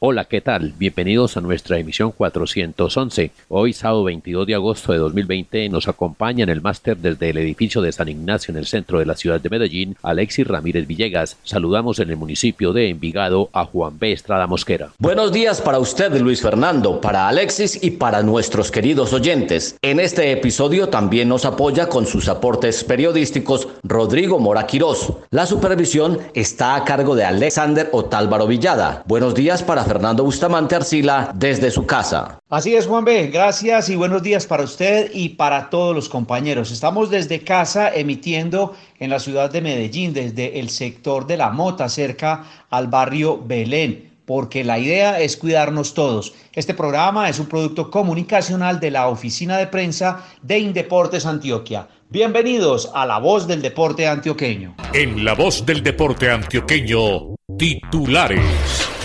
Hola, ¿qué tal? Bienvenidos a nuestra emisión 411. Hoy, sábado 22 de agosto de 2020, nos acompaña en el máster desde el edificio de San Ignacio en el centro de la ciudad de Medellín, Alexis Ramírez Villegas. Saludamos en el municipio de Envigado a Juan B. Estrada Mosquera. Buenos días para usted, Luis Fernando, para Alexis y para nuestros queridos oyentes. En este episodio también nos apoya con sus aportes periodísticos Rodrigo Mora Quirós. La supervisión está a cargo de Alexander Otálvaro Villada. Buenos días para Fernando Bustamante Arcila desde su casa. Así es, Juan B. Gracias y buenos días para usted y para todos los compañeros. Estamos desde casa emitiendo en la ciudad de Medellín, desde el sector de la Mota, cerca al barrio Belén porque la idea es cuidarnos todos. Este programa es un producto comunicacional de la Oficina de Prensa de Indeportes Antioquia. Bienvenidos a La Voz del Deporte Antioqueño. En La Voz del Deporte Antioqueño, titulares.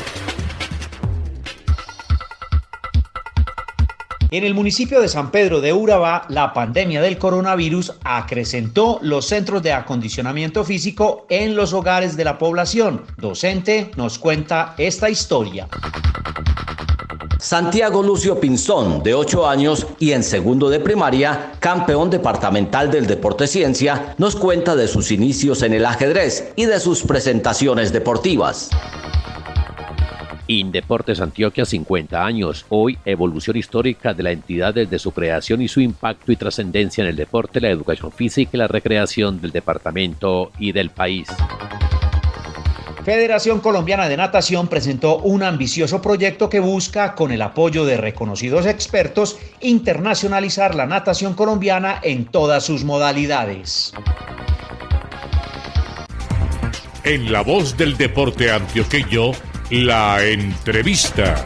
En el municipio de San Pedro de Urabá, la pandemia del coronavirus acrecentó los centros de acondicionamiento físico en los hogares de la población. Docente nos cuenta esta historia. Santiago Lucio Pinzón, de 8 años y en segundo de primaria, campeón departamental del Deporte Ciencia, nos cuenta de sus inicios en el ajedrez y de sus presentaciones deportivas. Indeportes Antioquia 50 años. Hoy, evolución histórica de la entidad desde su creación y su impacto y trascendencia en el deporte, la educación física y la recreación del departamento y del país. Federación Colombiana de Natación presentó un ambicioso proyecto que busca, con el apoyo de reconocidos expertos, internacionalizar la natación colombiana en todas sus modalidades. En la voz del deporte antioqueño, la entrevista.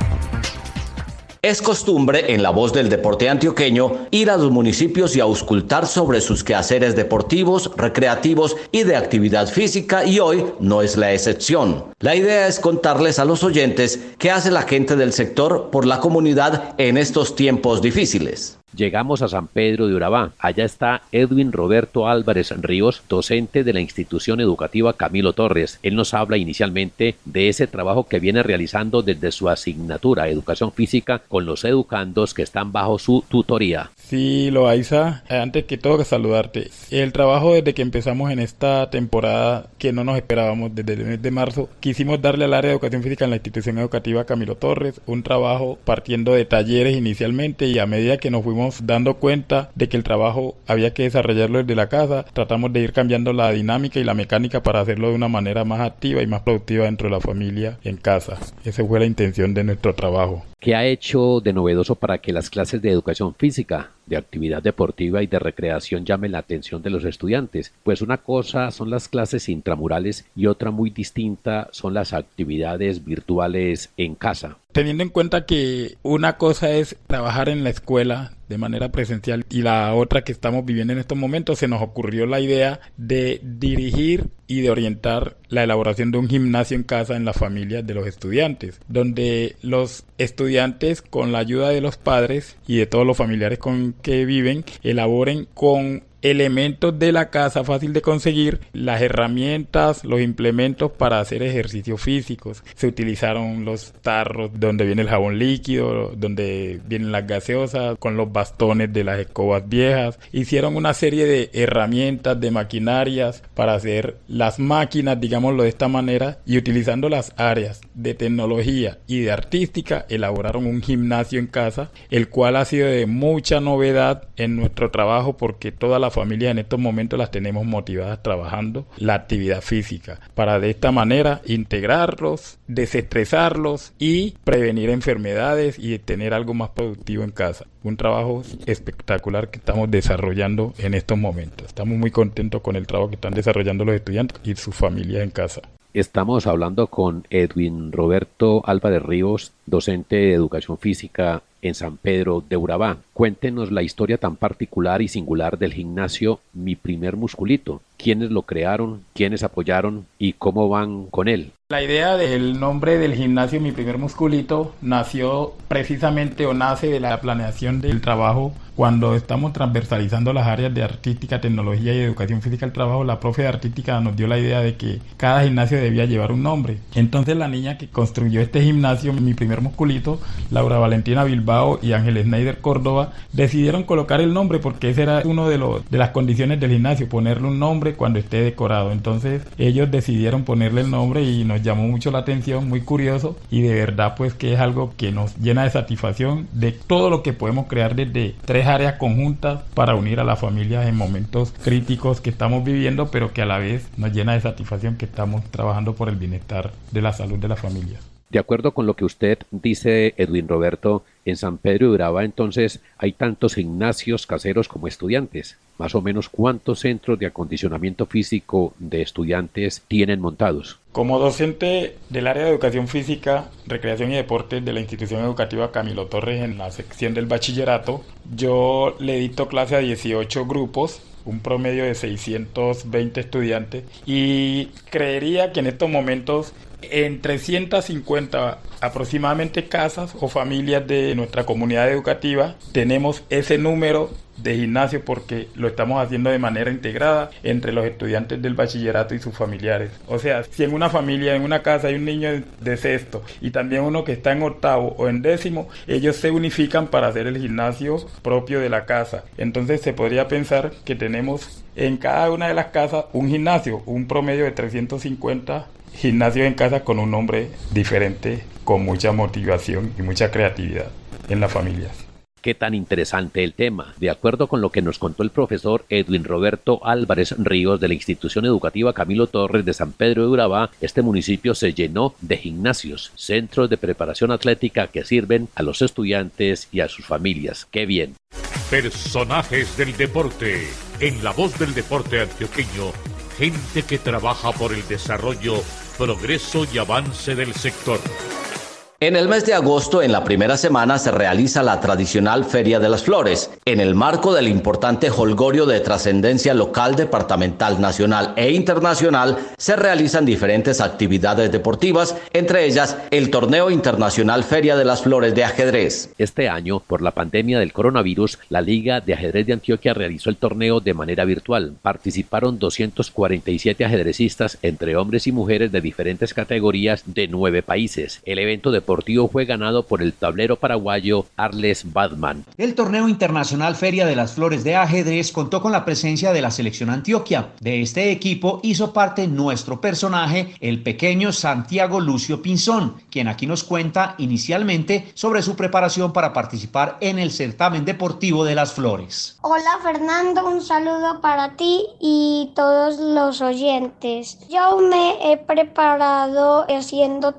Es costumbre en la voz del deporte antioqueño ir a los municipios y auscultar sobre sus quehaceres deportivos, recreativos y de actividad física y hoy no es la excepción. La idea es contarles a los oyentes qué hace la gente del sector por la comunidad en estos tiempos difíciles. Llegamos a San Pedro de Urabá. Allá está Edwin Roberto Álvarez Ríos, docente de la institución educativa Camilo Torres. Él nos habla inicialmente de ese trabajo que viene realizando desde su asignatura Educación Física con los educandos que están bajo su tutoría. Sí, Loaiza, antes que todo saludarte. El trabajo desde que empezamos en esta temporada que no nos esperábamos desde el mes de marzo, quisimos darle al área de educación física en la institución educativa Camilo Torres un trabajo partiendo de talleres inicialmente y a medida que nos fuimos dando cuenta de que el trabajo había que desarrollarlo desde la casa, tratamos de ir cambiando la dinámica y la mecánica para hacerlo de una manera más activa y más productiva dentro de la familia en casa. Esa fue la intención de nuestro trabajo. ¿Qué ha hecho de novedoso para que las clases de educación física, de actividad deportiva y de recreación llamen la atención de los estudiantes? Pues una cosa son las clases intramurales y otra muy distinta son las actividades virtuales en casa teniendo en cuenta que una cosa es trabajar en la escuela de manera presencial. Y la otra que estamos viviendo en estos momentos se nos ocurrió la idea de dirigir y de orientar la elaboración de un gimnasio en casa en las familias de los estudiantes, donde los estudiantes con la ayuda de los padres y de todos los familiares con que viven elaboren con elementos de la casa fácil de conseguir, las herramientas, los implementos para hacer ejercicios físicos. Se utilizaron los tarros donde viene el jabón líquido, donde vienen las gaseosas, con los bastones de las escobas viejas. Hicieron una serie de herramientas, de maquinarias para hacer las máquinas, digámoslo de esta manera, y utilizando las áreas de tecnología y de artística, elaboraron un gimnasio en casa, el cual ha sido de mucha novedad en nuestro trabajo porque toda la familias en estos momentos las tenemos motivadas trabajando la actividad física para de esta manera integrarlos, desestresarlos y prevenir enfermedades y tener algo más productivo en casa. Un trabajo espectacular que estamos desarrollando en estos momentos. Estamos muy contentos con el trabajo que están desarrollando los estudiantes y sus familias en casa. Estamos hablando con Edwin Roberto Álvarez Ríos, docente de educación física en San Pedro de Urabá. Cuéntenos la historia tan particular y singular del gimnasio Mi Primer Musculito. ¿Quiénes lo crearon? ¿Quiénes apoyaron? ¿Y cómo van con él? La idea del nombre del gimnasio Mi Primer Musculito nació precisamente o nace de la planeación del trabajo cuando estamos transversalizando las áreas de artística, tecnología y educación física al trabajo, la profe de artística nos dio la idea de que cada gimnasio debía llevar un nombre. Entonces la niña que construyó este gimnasio, mi primer musculito, Laura Valentina Bilbao y Ángel Schneider Córdoba, decidieron colocar el nombre porque ese era uno de, los, de las condiciones del gimnasio, ponerle un nombre cuando esté decorado. Entonces ellos decidieron ponerle el nombre y nos llamó mucho la atención, muy curioso y de verdad pues que es algo que nos llena de satisfacción de todo lo que podemos crear desde tres áreas conjuntas para unir a las familias en momentos críticos que estamos viviendo, pero que a la vez nos llena de satisfacción que estamos trabajando por el bienestar de la salud de las familias. De acuerdo con lo que usted dice, Edwin Roberto, en San Pedro de Urabá entonces hay tantos gimnasios caseros como estudiantes. Más o menos cuántos centros de acondicionamiento físico de estudiantes tienen montados. Como docente del área de educación física, recreación y deportes de la institución educativa Camilo Torres en la sección del bachillerato, yo le dicto clase a 18 grupos un promedio de 620 estudiantes y creería que en estos momentos en 350 aproximadamente casas o familias de nuestra comunidad educativa tenemos ese número de gimnasio porque lo estamos haciendo de manera integrada entre los estudiantes del bachillerato y sus familiares. O sea, si en una familia, en una casa hay un niño de sexto y también uno que está en octavo o en décimo, ellos se unifican para hacer el gimnasio propio de la casa. Entonces se podría pensar que tenemos en cada una de las casas un gimnasio, un promedio de 350 gimnasio en casa con un nombre diferente, con mucha motivación y mucha creatividad en las familias. Qué tan interesante el tema. De acuerdo con lo que nos contó el profesor Edwin Roberto Álvarez Ríos de la institución educativa Camilo Torres de San Pedro de Urabá, este municipio se llenó de gimnasios, centros de preparación atlética que sirven a los estudiantes y a sus familias. Qué bien. Personajes del deporte. En la voz del deporte antioqueño gente que trabaja por el desarrollo, progreso y avance del sector. En el mes de agosto, en la primera semana, se realiza la tradicional Feria de las Flores, en el marco del importante holgorio de trascendencia local, departamental, nacional e internacional, se realizan diferentes actividades deportivas, entre ellas el Torneo Internacional Feria de las Flores de Ajedrez. Este año, por la pandemia del coronavirus, la Liga de Ajedrez de Antioquia realizó el torneo de manera virtual. Participaron 247 ajedrecistas, entre hombres y mujeres de diferentes categorías de nueve países. El evento de deportivo fue ganado por el tablero paraguayo Arles Badman. El torneo internacional Feria de las Flores de Ajedrez contó con la presencia de la selección Antioquia. De este equipo hizo parte nuestro personaje, el pequeño Santiago Lucio Pinzón, quien aquí nos cuenta inicialmente sobre su preparación para participar en el certamen deportivo de las Flores. Hola Fernando, un saludo para ti y todos los oyentes. Yo me he preparado haciendo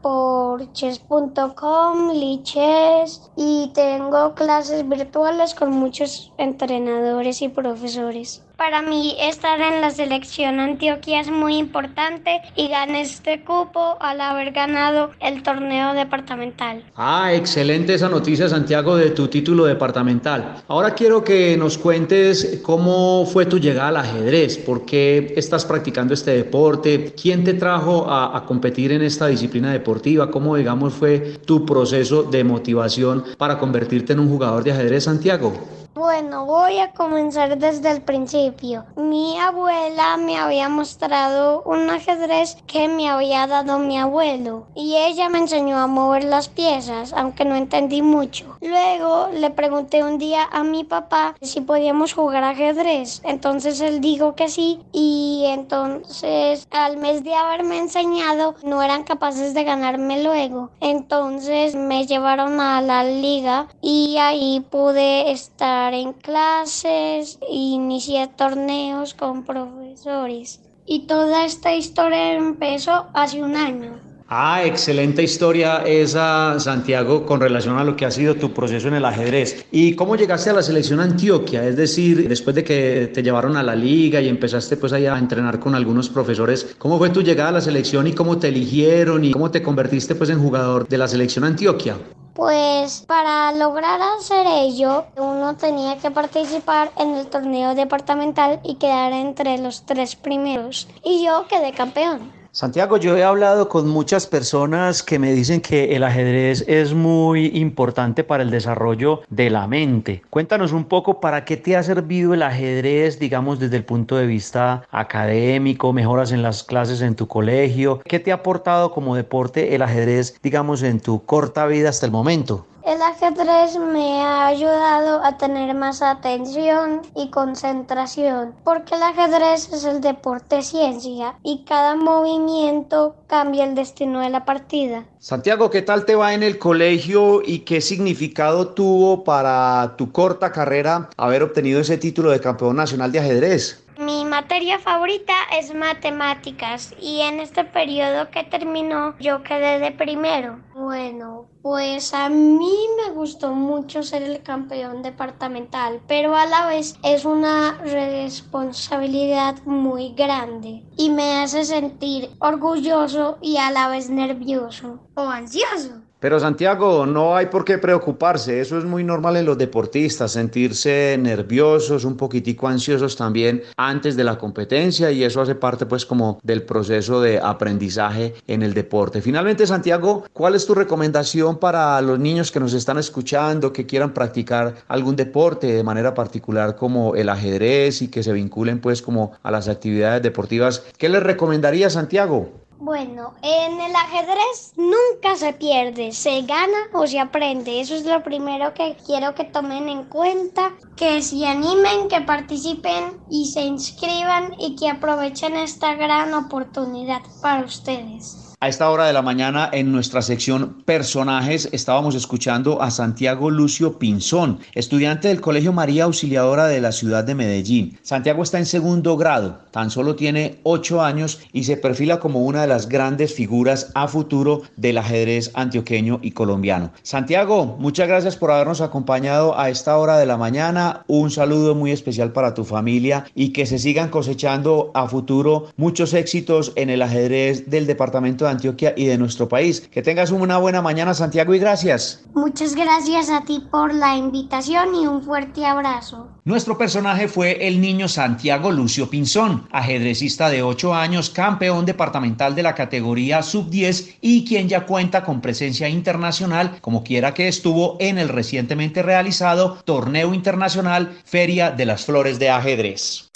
por chess.com, Lichess y tengo clases virtuales con muchos entrenadores y profesores. Para mí estar en la selección Antioquia es muy importante y gané este cupo al haber ganado el torneo departamental. Ah, excelente esa noticia Santiago de tu título departamental. Ahora quiero que nos cuentes cómo fue tu llegada al ajedrez, por qué estás practicando este deporte, quién te trajo a, a competir en esta disciplina deportiva, cómo digamos fue tu proceso de motivación para convertirte en un jugador de ajedrez Santiago. Bueno, voy a comenzar desde el principio. Mi abuela me había mostrado un ajedrez que me había dado mi abuelo y ella me enseñó a mover las piezas, aunque no entendí mucho. Luego le pregunté un día a mi papá si podíamos jugar ajedrez, entonces él dijo que sí y entonces al mes de haberme enseñado no eran capaces de ganarme luego. Entonces me llevaron a la liga y ahí pude estar en clases, inicié torneos con profesores. Y toda esta historia empezó hace un año. Ah, excelente historia esa, Santiago, con relación a lo que ha sido tu proceso en el ajedrez. ¿Y cómo llegaste a la selección Antioquia? Es decir, después de que te llevaron a la liga y empezaste pues ahí a entrenar con algunos profesores, ¿cómo fue tu llegada a la selección y cómo te eligieron y cómo te convertiste pues en jugador de la selección Antioquia? Pues para lograr hacer ello, uno tenía que participar en el torneo departamental y quedar entre los tres primeros. Y yo quedé campeón. Santiago, yo he hablado con muchas personas que me dicen que el ajedrez es muy importante para el desarrollo de la mente. Cuéntanos un poco para qué te ha servido el ajedrez, digamos, desde el punto de vista académico, mejoras en las clases en tu colegio. ¿Qué te ha aportado como deporte el ajedrez, digamos, en tu corta vida hasta el momento? El ajedrez me ha ayudado a tener más atención y concentración, porque el ajedrez es el deporte ciencia y cada movimiento cambia el destino de la partida. Santiago, ¿qué tal te va en el colegio y qué significado tuvo para tu corta carrera haber obtenido ese título de campeón nacional de ajedrez? Mi materia favorita es matemáticas y en este periodo que terminó yo quedé de primero. Bueno, pues a mí me gustó mucho ser el campeón departamental, pero a la vez es una responsabilidad muy grande y me hace sentir orgulloso y a la vez nervioso o ansioso. Pero Santiago, no hay por qué preocuparse, eso es muy normal en los deportistas, sentirse nerviosos, un poquitico ansiosos también antes de la competencia y eso hace parte pues como del proceso de aprendizaje en el deporte. Finalmente, Santiago, ¿cuál es tu recomendación para los niños que nos están escuchando, que quieran practicar algún deporte de manera particular como el ajedrez y que se vinculen pues como a las actividades deportivas? ¿Qué les recomendaría Santiago? Bueno, en el ajedrez nunca se pierde, se gana o se aprende. Eso es lo primero que quiero que tomen en cuenta, que se animen, que participen y se inscriban y que aprovechen esta gran oportunidad para ustedes. A esta hora de la mañana en nuestra sección personajes estábamos escuchando a Santiago Lucio Pinzón, estudiante del Colegio María Auxiliadora de la ciudad de Medellín. Santiago está en segundo grado, tan solo tiene ocho años y se perfila como una de las grandes figuras a futuro del ajedrez antioqueño y colombiano. Santiago, muchas gracias por habernos acompañado a esta hora de la mañana. Un saludo muy especial para tu familia y que se sigan cosechando a futuro muchos éxitos en el ajedrez del departamento de Antioquia y de nuestro país. Que tengas una buena mañana, Santiago, y gracias. Muchas gracias a ti por la invitación y un fuerte abrazo. Nuestro personaje fue el niño Santiago Lucio Pinzón, ajedrecista de 8 años, campeón departamental de la categoría sub-10 y quien ya cuenta con presencia internacional, como quiera que estuvo en el recientemente realizado Torneo Internacional Feria de las Flores de Ajedrez.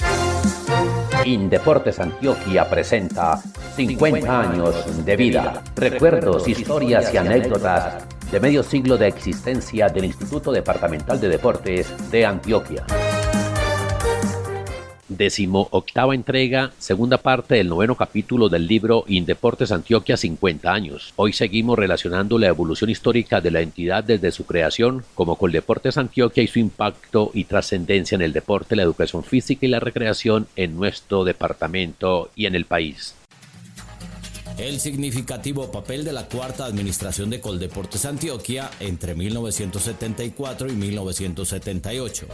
Indeportes Antioquia presenta 50 años de vida, recuerdos, historias y anécdotas de medio siglo de existencia del Instituto Departamental de Deportes de Antioquia. Décimo octava entrega, segunda parte del noveno capítulo del libro Indeportes Antioquia 50 años. Hoy seguimos relacionando la evolución histórica de la entidad desde su creación como Coldeportes Antioquia y su impacto y trascendencia en el deporte, la educación física y la recreación en nuestro departamento y en el país. El significativo papel de la cuarta administración de Coldeportes Antioquia entre 1974 y 1978.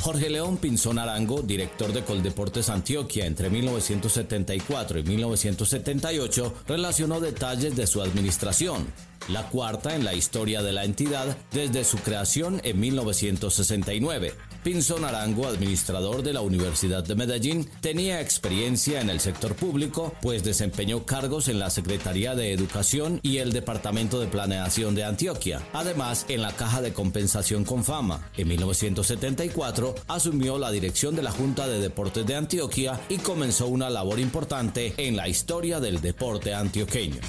Jorge León Pinzón Arango, director de Coldeportes Antioquia entre 1974 y 1978, relacionó detalles de su administración, la cuarta en la historia de la entidad desde su creación en 1969. Pinzón Arango, administrador de la Universidad de Medellín, tenía experiencia en el sector público, pues desempeñó cargos en la Secretaría de Educación y el Departamento de Planeación de Antioquia. Además, en la Caja de Compensación con Fama. En 1974, asumió la dirección de la Junta de Deportes de Antioquia y comenzó una labor importante en la historia del deporte antioqueño.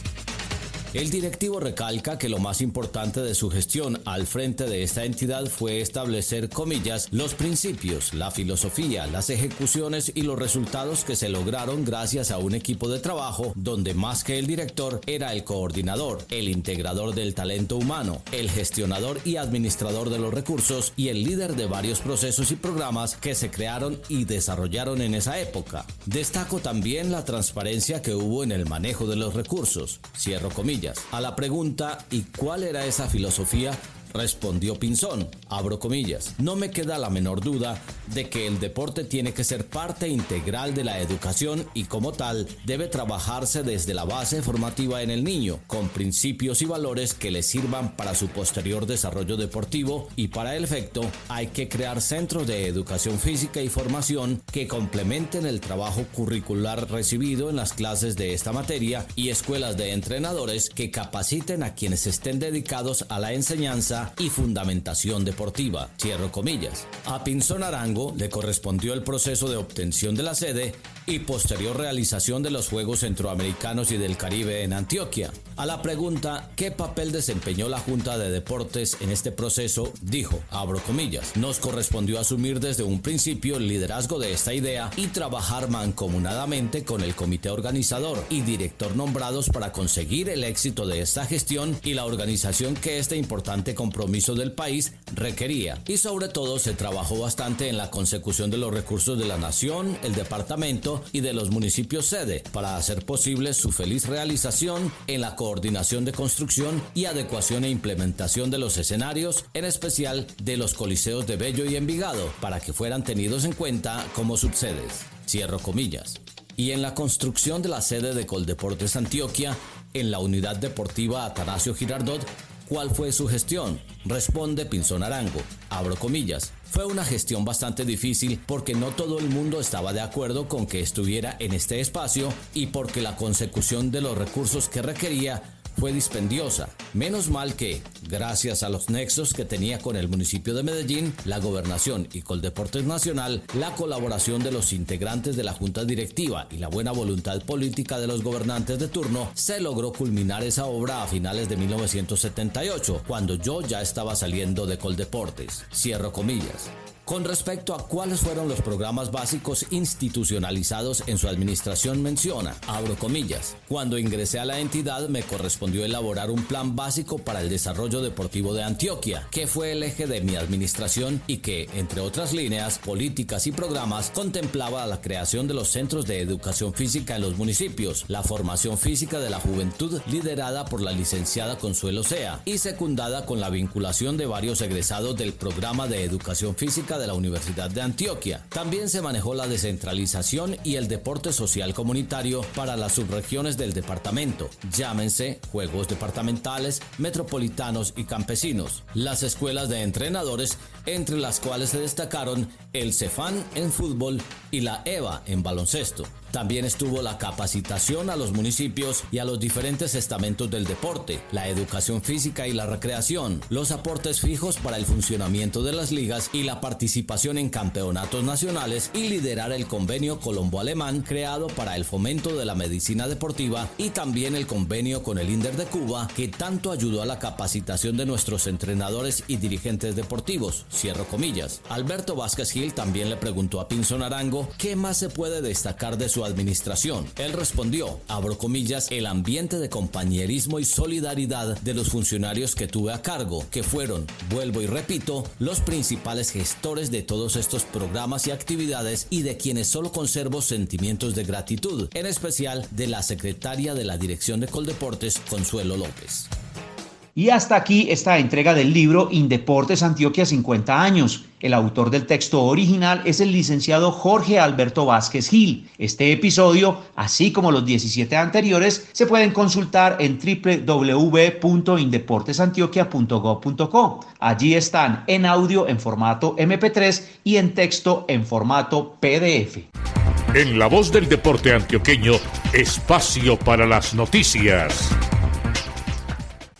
El directivo recalca que lo más importante de su gestión al frente de esta entidad fue establecer, comillas, los principios, la filosofía, las ejecuciones y los resultados que se lograron gracias a un equipo de trabajo donde más que el director era el coordinador, el integrador del talento humano, el gestionador y administrador de los recursos y el líder de varios procesos y programas que se crearon y desarrollaron en esa época. Destaco también la transparencia que hubo en el manejo de los recursos. Cierro comillas a la pregunta ¿y cuál era esa filosofía? Respondió Pinzón, abro comillas, no me queda la menor duda de que el deporte tiene que ser parte integral de la educación y como tal debe trabajarse desde la base formativa en el niño, con principios y valores que le sirvan para su posterior desarrollo deportivo y para el efecto hay que crear centros de educación física y formación que complementen el trabajo curricular recibido en las clases de esta materia y escuelas de entrenadores que capaciten a quienes estén dedicados a la enseñanza y fundamentación deportiva. Cierro comillas. A Pinzón Arango le correspondió el proceso de obtención de la sede y posterior realización de los Juegos Centroamericanos y del Caribe en Antioquia. A la pregunta ¿qué papel desempeñó la Junta de Deportes en este proceso? dijo, abro comillas, nos correspondió asumir desde un principio el liderazgo de esta idea y trabajar mancomunadamente con el comité organizador y director nombrados para conseguir el éxito de esta gestión y la organización que este importante compromiso del país requería. Y sobre todo se trabajó bastante en la consecución de los recursos de la nación, el departamento y de los municipios sede para hacer posible su feliz realización en la coordinación de construcción y adecuación e implementación de los escenarios, en especial de los coliseos de Bello y Envigado, para que fueran tenidos en cuenta como subsedes. Cierro comillas. Y en la construcción de la sede de Coldeportes Antioquia, en la unidad deportiva Atanasio Girardot, ¿Cuál fue su gestión? Responde Pinzón Arango. Abro comillas. Fue una gestión bastante difícil porque no todo el mundo estaba de acuerdo con que estuviera en este espacio y porque la consecución de los recursos que requería fue dispendiosa. Menos mal que, gracias a los nexos que tenía con el municipio de Medellín, la gobernación y Coldeportes Nacional, la colaboración de los integrantes de la junta directiva y la buena voluntad política de los gobernantes de turno, se logró culminar esa obra a finales de 1978, cuando yo ya estaba saliendo de Coldeportes. Cierro comillas. Con respecto a cuáles fueron los programas básicos institucionalizados en su administración menciona, abro comillas, cuando ingresé a la entidad me correspondió elaborar un plan básico para el desarrollo deportivo de Antioquia, que fue el eje de mi administración y que, entre otras líneas, políticas y programas, contemplaba la creación de los centros de educación física en los municipios, la formación física de la juventud liderada por la licenciada Consuelo Sea y secundada con la vinculación de varios egresados del programa de educación física de la Universidad de Antioquia. También se manejó la descentralización y el deporte social comunitario para las subregiones del departamento, llámense Juegos Departamentales, Metropolitanos y Campesinos, las escuelas de entrenadores, entre las cuales se destacaron el Cefán en fútbol y la EVA en baloncesto. También estuvo la capacitación a los municipios y a los diferentes estamentos del deporte, la educación física y la recreación, los aportes fijos para el funcionamiento de las ligas y la participación en campeonatos nacionales y liderar el convenio colombo-alemán creado para el fomento de la medicina deportiva y también el convenio con el INDER de Cuba que tanto ayudó a la capacitación de nuestros entrenadores y dirigentes deportivos. Cierro comillas. Alberto Vázquez Gil también le preguntó a Pinzón Arango qué más se puede destacar de su administración. Él respondió, abro comillas, el ambiente de compañerismo y solidaridad de los funcionarios que tuve a cargo, que fueron, vuelvo y repito, los principales gestores de todos estos programas y actividades y de quienes solo conservo sentimientos de gratitud, en especial de la secretaria de la Dirección de Coldeportes, Consuelo López. Y hasta aquí esta entrega del libro Indeportes Antioquia 50 años. El autor del texto original es el licenciado Jorge Alberto Vázquez Gil. Este episodio, así como los 17 anteriores, se pueden consultar en www.indeportesantioquia.gov.co. Allí están en audio en formato MP3 y en texto en formato PDF. En la voz del deporte antioqueño, espacio para las noticias.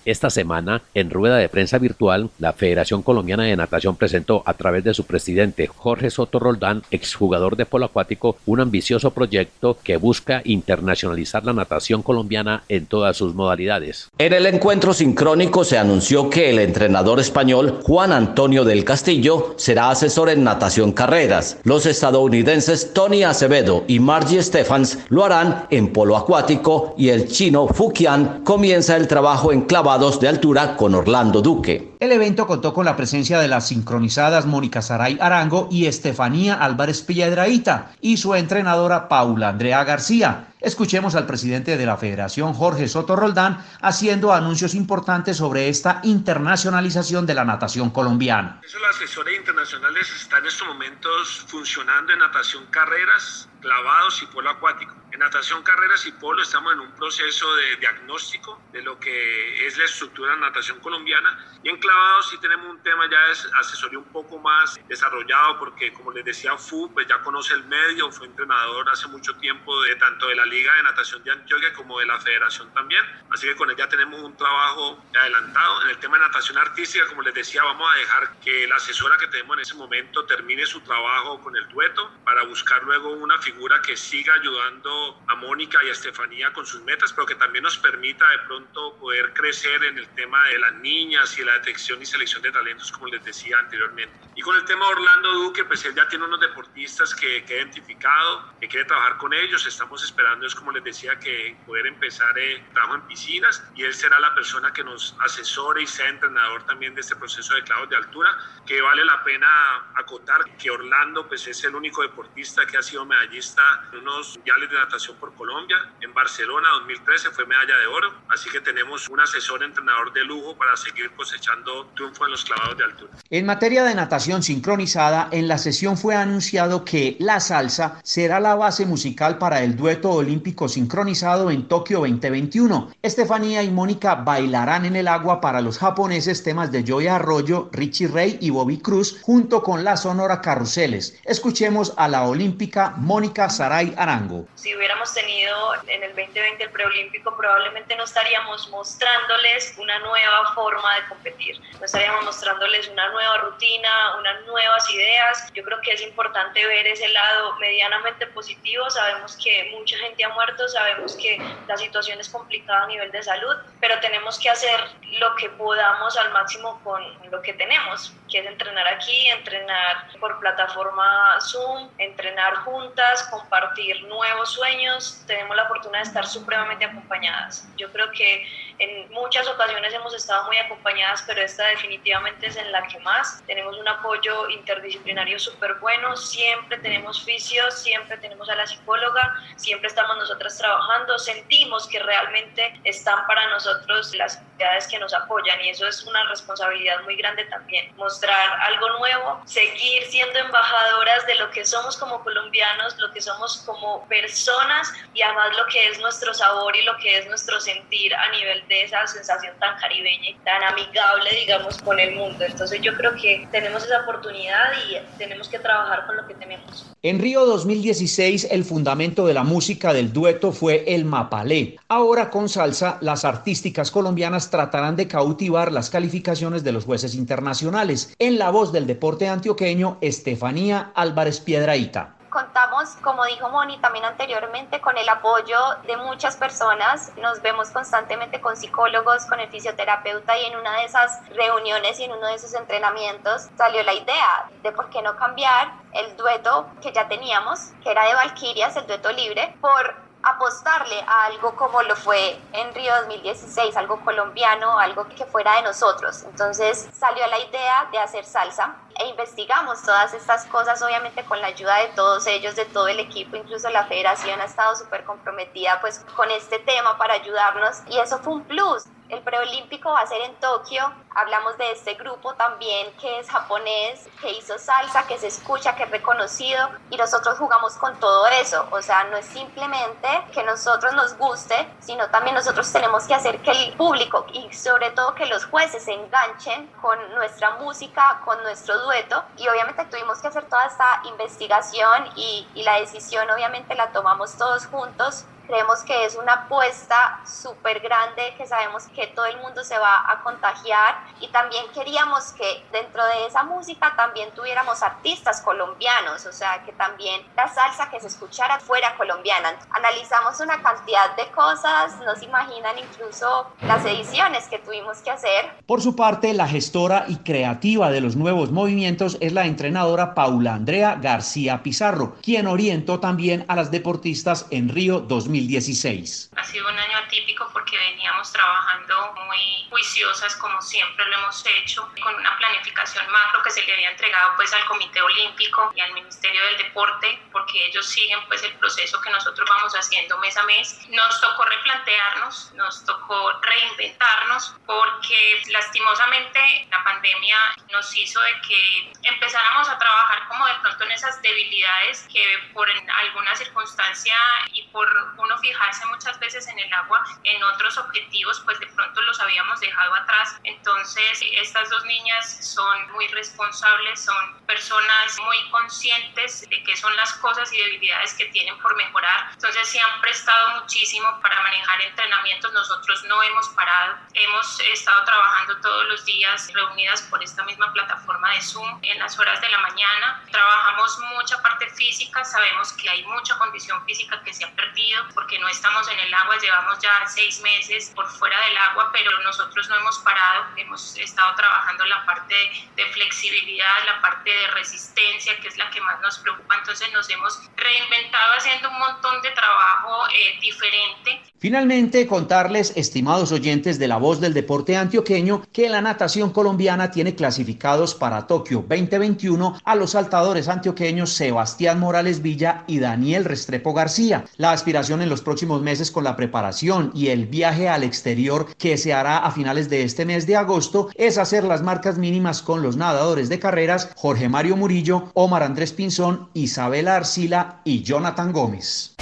Esta semana, en rueda de prensa virtual, la Federación Colombiana de Natación presentó a través de su presidente Jorge Soto Roldán, exjugador de polo acuático, un ambicioso proyecto que busca internacionalizar la natación colombiana en todas sus modalidades. En el encuentro sincrónico se anunció que el entrenador español Juan Antonio del Castillo será asesor en natación carreras. Los estadounidenses Tony Acevedo y Margie Stephens lo harán en polo acuático y el chino Fukian comienza el trabajo en de altura con Orlando Duque. El evento contó con la presencia de las sincronizadas Mónica Saray Arango y Estefanía Álvarez Piedraíta y su entrenadora Paula Andrea García. Escuchemos al presidente de la Federación, Jorge Soto Roldán, haciendo anuncios importantes sobre esta internacionalización de la natación colombiana. Los asesores internacionales están en estos momentos funcionando en natación carreras, clavados y polo acuático. En natación, carreras y polo estamos en un proceso de diagnóstico de lo que es la estructura de natación colombiana y en clavados sí tenemos un tema ya de asesoría un poco más desarrollado porque como les decía Fu, pues ya conoce el medio, fue entrenador hace mucho tiempo de tanto de la Liga de Natación de Antioquia como de la Federación también, así que con él ya tenemos un trabajo adelantado. En el tema de natación artística, como les decía, vamos a dejar que la asesora que tenemos en ese momento termine su trabajo con el dueto para buscar luego una figura que siga ayudando a Mónica y a Estefanía con sus metas, pero que también nos permita de pronto poder crecer en el tema de las niñas y la detección y selección de talentos, como les decía anteriormente. Y con el tema de Orlando Duque, pues él ya tiene unos deportistas que, que ha identificado, que quiere trabajar con ellos. Estamos esperando, es como les decía, que poder empezar eh, trabajo en piscinas y él será la persona que nos asesore y sea entrenador también de este proceso de clavos de altura, que vale la pena acotar que Orlando pues es el único deportista que ha sido medallista en unos mundiales de natación por Colombia. En Barcelona 2013 fue medalla de oro. Así que tenemos un asesor entrenador de lujo para seguir cosechando triunfo en los clavados de altura. En materia de natación sincronizada, en la sesión fue anunciado que la salsa será la base musical para el dueto olímpico sincronizado en Tokio 2021. Estefanía y Mónica bailarán en el agua para los japoneses temas de Joy Arroyo, Richie Ray y Bobby Cruz junto con la Sonora Carruseles. Escuchemos a la olímpica Mónica Saray Arango. Si hubiéramos tenido en el 2020 el preolímpico, probablemente no estaríamos mostrándoles una nueva forma de competir, estaríamos mostrándoles una nueva rutina, unas nuevas ideas. Yo creo que es importante ver ese lado medianamente positivo. Sabemos que mucha gente ha muerto, sabemos que la situación es complicada a nivel de salud, pero tenemos que hacer lo que podamos al máximo con lo que tenemos, que es entrenar aquí, entrenar por plataforma Zoom, entrenar juntas compartir nuevos sueños, tenemos la fortuna de estar supremamente acompañadas. Yo creo que en muchas ocasiones hemos estado muy acompañadas, pero esta definitivamente es en la que más. Tenemos un apoyo interdisciplinario súper bueno, siempre tenemos fisios, siempre tenemos a la psicóloga, siempre estamos nosotras trabajando, sentimos que realmente están para nosotros las entidades que nos apoyan y eso es una responsabilidad muy grande también. Mostrar algo nuevo, seguir siendo embajadoras de lo que somos como colombianos, lo que somos como personas y además lo que es nuestro sabor y lo que es nuestro sentir a nivel de esa sensación tan caribeña y tan amigable, digamos, con el mundo. Entonces yo creo que tenemos esa oportunidad y tenemos que trabajar con lo que tenemos. En Río 2016 el fundamento de la música del dueto fue el mapalé. Ahora con salsa las artísticas colombianas tratarán de cautivar las calificaciones de los jueces internacionales. En la voz del deporte antioqueño, Estefanía Álvarez Piedraíta. Contamos, como dijo Moni también anteriormente, con el apoyo de muchas personas. Nos vemos constantemente con psicólogos, con el fisioterapeuta y en una de esas reuniones y en uno de esos entrenamientos salió la idea de por qué no cambiar el dueto que ya teníamos, que era de Valquirias, el dueto libre, por apostarle a algo como lo fue en Río 2016, algo colombiano, algo que fuera de nosotros. Entonces salió la idea de hacer salsa e investigamos todas estas cosas, obviamente con la ayuda de todos ellos, de todo el equipo, incluso la federación ha estado súper comprometida pues con este tema para ayudarnos y eso fue un plus. El preolímpico va a ser en Tokio. Hablamos de este grupo también que es japonés, que hizo salsa, que se escucha, que es reconocido y nosotros jugamos con todo eso. O sea, no es simplemente que nosotros nos guste, sino también nosotros tenemos que hacer que el público y sobre todo que los jueces se enganchen con nuestra música, con nuestro dueto. Y obviamente tuvimos que hacer toda esta investigación y, y la decisión obviamente la tomamos todos juntos Creemos que es una apuesta súper grande, que sabemos que todo el mundo se va a contagiar y también queríamos que dentro de esa música también tuviéramos artistas colombianos, o sea, que también la salsa que se escuchara fuera colombiana. Analizamos una cantidad de cosas, no se imaginan incluso las ediciones que tuvimos que hacer. Por su parte, la gestora y creativa de los nuevos movimientos es la entrenadora Paula Andrea García Pizarro, quien orientó también a las deportistas en Río 2016. Ha sido un año atípico porque veníamos trabajando muy juiciosas como siempre lo hemos hecho, con una planificación macro que se le había entregado pues al Comité Olímpico y al Ministerio del Deporte, porque ellos siguen pues el proceso que nosotros vamos haciendo mes a mes. Nos tocó replantearnos, nos tocó reinventarnos, porque lastimosamente la pandemia nos hizo de que empezáramos a trabajar como de pronto en esas debilidades que por alguna circunstancia y por uno fijarse muchas veces en el agua, en otros objetivos, pues de pronto los habíamos dejado atrás. Entonces, estas dos niñas son muy responsables, son personas muy conscientes de qué son las cosas y debilidades que tienen por mejorar. Entonces, se han prestado muchísimo para manejar entrenamientos. Nosotros no hemos parado. Hemos estado trabajando todos los días reunidas por esta misma plataforma de Zoom en las horas de la mañana. Trabajamos mucha parte física. Sabemos que hay mucha condición física que se ha perdido porque no estamos en el agua. Llevamos ya seis meses por fuera del agua, pero nosotros no hemos parado. Estado trabajando la parte de flexibilidad, la parte de resistencia, que es la que más nos preocupa. Entonces nos hemos reinventado haciendo un montón de trabajo eh, diferente. Finalmente, contarles, estimados oyentes de la voz del deporte antioqueño, que la natación colombiana tiene clasificados para Tokio 2021 a los saltadores antioqueños Sebastián Morales Villa y Daniel Restrepo García. La aspiración en los próximos meses con la preparación y el viaje al exterior que se hará a finales de este mes de agosto es hacer las marcas mínimas con los nadadores de carreras Jorge Mario Murillo, Omar Andrés Pinzón, Isabela Arcila y Jonathan Gómez.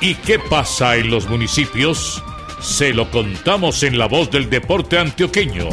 ¿Y qué pasa en los municipios? Se lo contamos en la voz del deporte antioqueño.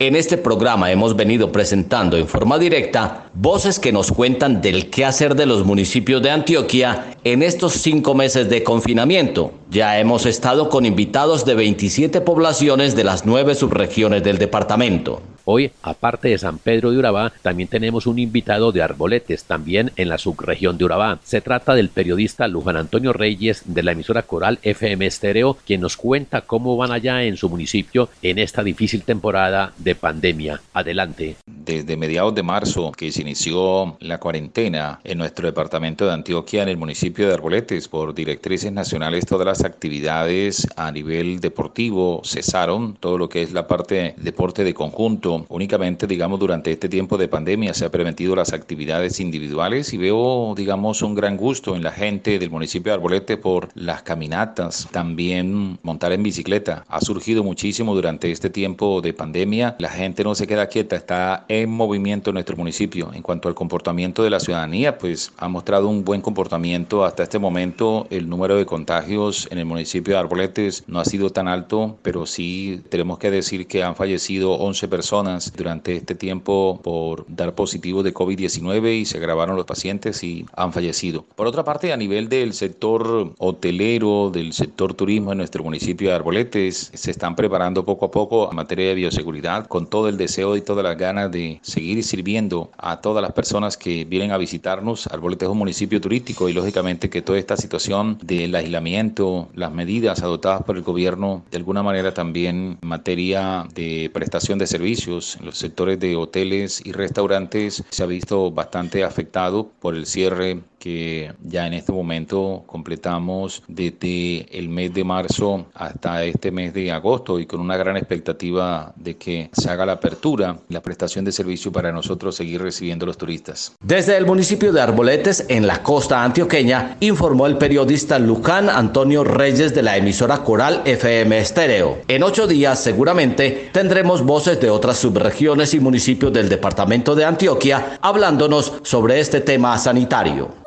En este programa hemos venido presentando en forma directa voces que nos cuentan del quehacer de los municipios de Antioquia en estos cinco meses de confinamiento. Ya hemos estado con invitados de 27 poblaciones de las nueve subregiones del departamento. Hoy, aparte de San Pedro de Urabá, también tenemos un invitado de Arboletes, también en la subregión de Urabá. Se trata del periodista Luján Antonio Reyes de la emisora Coral FM Estéreo, quien nos cuenta cómo van allá en su municipio en esta difícil temporada de pandemia. Adelante. Desde mediados de marzo que se inició la cuarentena en nuestro departamento de Antioquia, en el municipio de Arboletes, por directrices nacionales, todas las actividades a nivel deportivo cesaron, todo lo que es la parte deporte de conjunto únicamente, digamos, durante este tiempo de pandemia se ha permitido las actividades individuales y veo, digamos, un gran gusto en la gente del municipio de Arbolete por las caminatas, también montar en bicicleta. Ha surgido muchísimo durante este tiempo de pandemia. La gente no se queda quieta, está en movimiento en nuestro municipio. En cuanto al comportamiento de la ciudadanía, pues ha mostrado un buen comportamiento hasta este momento. El número de contagios en el municipio de Arboletes no ha sido tan alto, pero sí tenemos que decir que han fallecido 11 personas durante este tiempo por dar positivo de COVID-19 y se agravaron los pacientes y han fallecido. Por otra parte, a nivel del sector hotelero, del sector turismo en nuestro municipio de Arboletes, se están preparando poco a poco en materia de bioseguridad con todo el deseo y todas las ganas de seguir sirviendo a todas las personas que vienen a visitarnos. Arboletes es un municipio turístico y lógicamente que toda esta situación del aislamiento, las medidas adoptadas por el gobierno, de alguna manera también en materia de prestación de servicios, en los sectores de hoteles y restaurantes se ha visto bastante afectado por el cierre que ya en este momento completamos desde el mes de marzo hasta este mes de agosto y con una gran expectativa de que se haga la apertura y la prestación de servicio para nosotros seguir recibiendo a los turistas. Desde el municipio de Arboletes, en la costa antioqueña, informó el periodista Lucán Antonio Reyes de la emisora Coral FM Estéreo. En ocho días seguramente tendremos voces de otras subregiones y municipios del departamento de Antioquia hablándonos sobre este tema sanitario.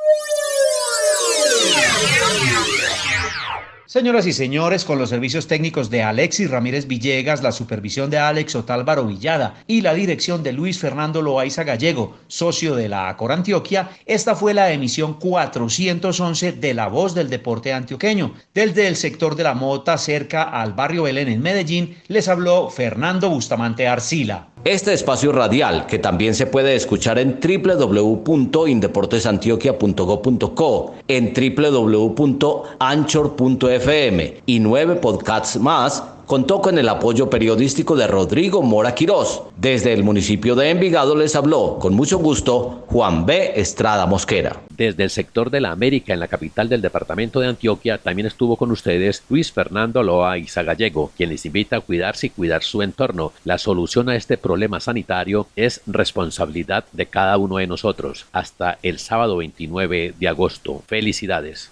Señoras y señores, con los servicios técnicos de Alexis Ramírez Villegas, la supervisión de Alex Otálvaro Villada y la dirección de Luis Fernando Loaiza Gallego, socio de la Acor Antioquia, esta fue la emisión 411 de La Voz del Deporte Antioqueño. Desde el sector de la Mota, cerca al barrio Belén en Medellín, les habló Fernando Bustamante Arcila. Este espacio radial, que también se puede escuchar en www.indeportesantioquia.go.co, en www.anchor.fm y nueve podcasts más contó con el apoyo periodístico de Rodrigo Mora Quirós. Desde el municipio de Envigado les habló con mucho gusto Juan B. Estrada Mosquera. Desde el sector de la América, en la capital del departamento de Antioquia, también estuvo con ustedes Luis Fernando Loaiza Gallego, quien les invita a cuidarse y cuidar su entorno. La solución a este problema sanitario es responsabilidad de cada uno de nosotros. Hasta el sábado 29 de agosto. Felicidades.